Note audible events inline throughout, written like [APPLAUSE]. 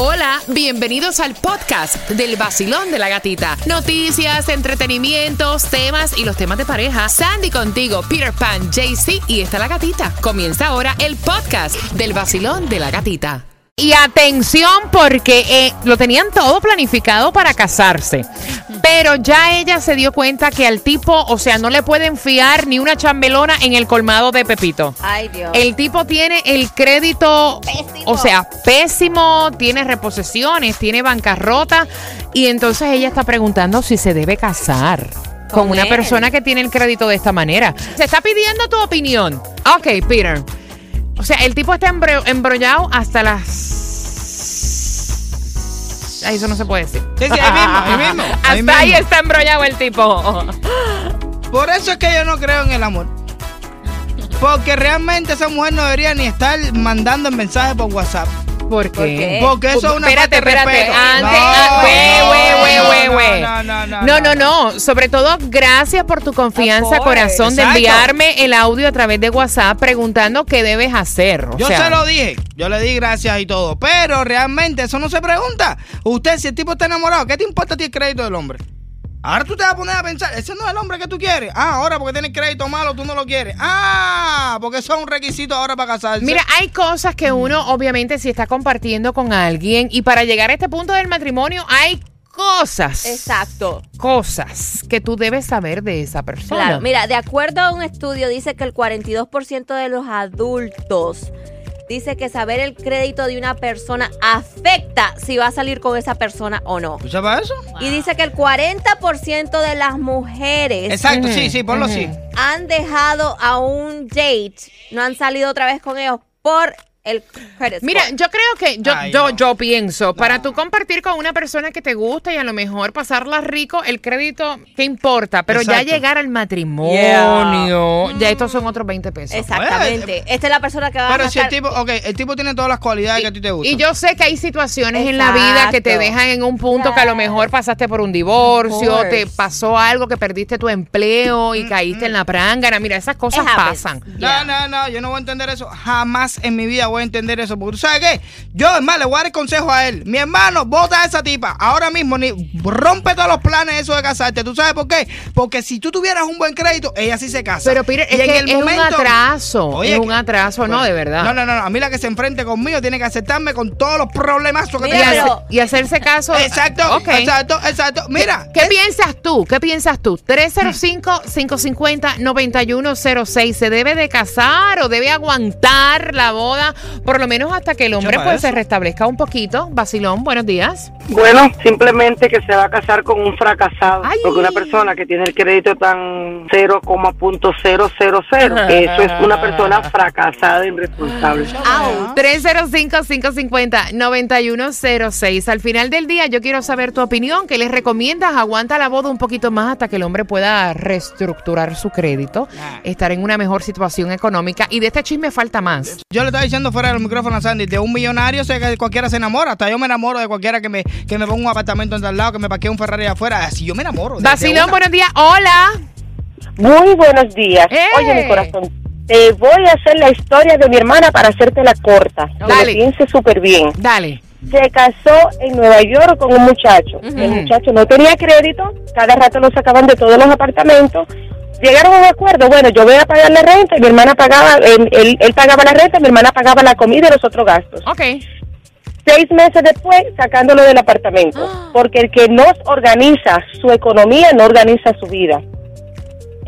Hola, bienvenidos al podcast del vacilón de la gatita. Noticias, entretenimientos, temas y los temas de pareja. Sandy contigo, Peter Pan, JC y está la gatita. Comienza ahora el podcast del vacilón de la gatita. Y atención porque eh, lo tenían todo planificado para casarse. Pero ya ella se dio cuenta que al tipo, o sea, no le pueden fiar ni una chambelona en el colmado de Pepito. Ay, Dios. El tipo tiene el crédito, Pésimo. o sea, pésimo, tiene reposiciones, tiene bancarrota y entonces ella está preguntando si se debe casar con, Con una él. persona que tiene el crédito de esta manera. Se está pidiendo tu opinión. Ok, Peter. O sea, el tipo está embro- embrollado hasta las... Ay, eso no se puede decir. Sí, sí, ahí mismo, ahí [LAUGHS] mismo, Hasta ahí ahí, está embrollado el tipo. [LAUGHS] Por eso es que yo no creo en el amor. Porque realmente esa mujer no debería ni estar mandando mensajes por WhatsApp. ¿Por ¿Por qué? Porque eso es una espérate, falta de espérate. respeto. Antes, No, ah, güey, no, güey, güey, no, güey, no, güey. No, no, no. No, no, no. Sobre todo, gracias por tu confianza, corazón, de enviarme el audio a través de WhatsApp preguntando qué debes hacer. O Yo sea, se lo dije, yo le di gracias y todo, pero realmente eso no se pregunta. Usted, si el tipo está enamorado, ¿qué te importa a ti el crédito del hombre? Ahora tú te vas a poner a pensar, ese no es el hombre que tú quieres. Ah, ahora porque tienes crédito malo, tú no lo quieres. Ah, porque eso es un requisito ahora para casarse. Mira, hay cosas que uno, obviamente, si está compartiendo con alguien y para llegar a este punto del matrimonio, hay cosas. Exacto. Cosas que tú debes saber de esa persona. Claro, mira, de acuerdo a un estudio dice que el 42% de los adultos dice que saber el crédito de una persona afecta si va a salir con esa persona o no. ¿Tú sabes eso? Y dice que el 40% de las mujeres Exacto, sí, sí, ponlo así. han dejado a un date, no han salido otra vez con ellos por el credit Mira, score. yo creo que yo, Ay, yo, no. yo pienso, para tú compartir con una persona que te gusta y a lo mejor pasarla rico, el crédito, ¿qué importa? Pero ya llegar al matrimonio, ya estos son otros 20 pesos. Exactamente. Esta es la persona que va Pero a si el tipo, ok, el tipo tiene todas las cualidades que a ti te gustan. Y yo sé que hay situaciones en la vida que te dejan en un punto que a lo mejor pasaste por un divorcio, te pasó algo que perdiste tu empleo y caíste en la prángana. Mira, esas cosas pasan. No, no, no, yo no voy a entender eso. Jamás en mi vida voy a entender eso. Porque tú sabes qué? Yo, hermano, le voy a dar el consejo a él. Mi hermano, vota a esa tipa. Ahora mismo, ni rompe todos los planes eso de casarte. ¿Tú sabes por qué? Porque si tú tuvieras un buen crédito, ella sí se casa. Pero, Peter, Y es en que el es un momento- atraso. Oye, es un atraso, no, de verdad. No, no, no, no. A mí la que se enfrente conmigo tiene que aceptarme con todos los problemas que y, Mira, tengo. hace- pero- y hacerse caso. Exacto, Ok. exacto, exacto. Mira. ¿Qué es- piensas tú? ¿Qué piensas tú? 305-550-9106. ¿Se debe de casar o debe aguantar la boda por lo menos hasta que el hombre pues, se restablezca un poquito? Vacilón, buenos días. Bueno, simplemente que se va a casar con un fracasado. Ay. Porque una persona que tiene el crédito tan 0,000, eso es una persona fracasada e irresponsable. Au. 305-550-9106. Al final del día yo quiero saber tu opinión. ¿Qué les recomiendas? Aguanta la boda un poquito más hasta que el hombre pueda reestructurar su crédito, Ah. estar en una mejor situación económica. Y de este chisme falta más. Yo le estaba diciendo fuera del micrófono Sandy, de un millonario sé que cualquiera se enamora. Hasta yo me enamoro de cualquiera que me, que me ponga un apartamento en tal lado, que me parquee un Ferrari afuera. Así yo me enamoro. de- Vacilón, buenos días. Hola. Muy buenos días. ¡Eh! Oye, mi corazón, te voy a hacer la historia de mi hermana para hacértela corta. Que Dale. lo piense súper bien. Dale. Se casó en Nueva York con un muchacho. El muchacho no tenía crédito, cada rato lo sacaban de todos los apartamentos. Llegaron a un acuerdo, bueno, yo voy a pagar la renta y mi hermana pagaba, él, él- él pagaba la renta, mi hermana pagaba la comida y los otros gastos. Ok. Seis meses después, sacándolo del apartamento. Ah. Porque el que no organiza su economía, no organiza su vida.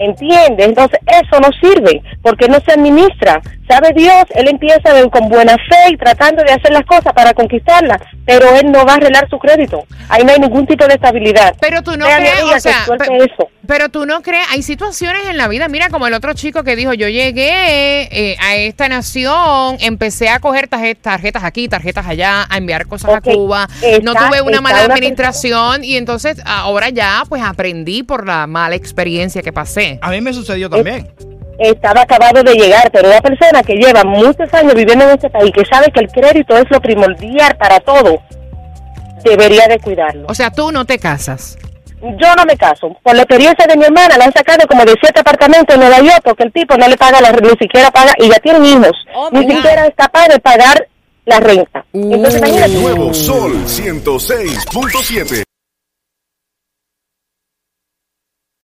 ¿Entiende? Entonces, eso no sirve, porque no se administra. ¿Sabe Dios? Él empieza con buena fe y tratando de hacer las cosas para conquistarlas, pero él no va a arreglar su crédito. Ahí no hay ningún tipo de estabilidad. Pero tú no crees, o sea, que suelte pe- eso. pero tú no crees, hay situaciones en la vida, mira como el otro chico que dijo, yo llegué eh, a esta nación, empecé a coger tarje- tarjetas aquí, tarjetas allá, a enviar cosas a Cuba, no tuve una mala una administración y entonces ahora ya pues aprendí por la mala experiencia que pasé. A mí me sucedió también. estaba acabado de llegar, pero una persona que lleva muchos años viviendo en este país, que sabe que el crédito es lo primordial para todo, debería de cuidarlo. O sea, tú no te casas. Yo no me caso. Por la experiencia de mi hermana, la han sacado como de siete apartamentos en Nueva York porque el tipo no le paga, la, ni siquiera paga, y ya tienen hijos. Oh, ni siquiera es capaz de pagar la renta. Entonces, Uh. imagínate, Nuevo Sol 106.7.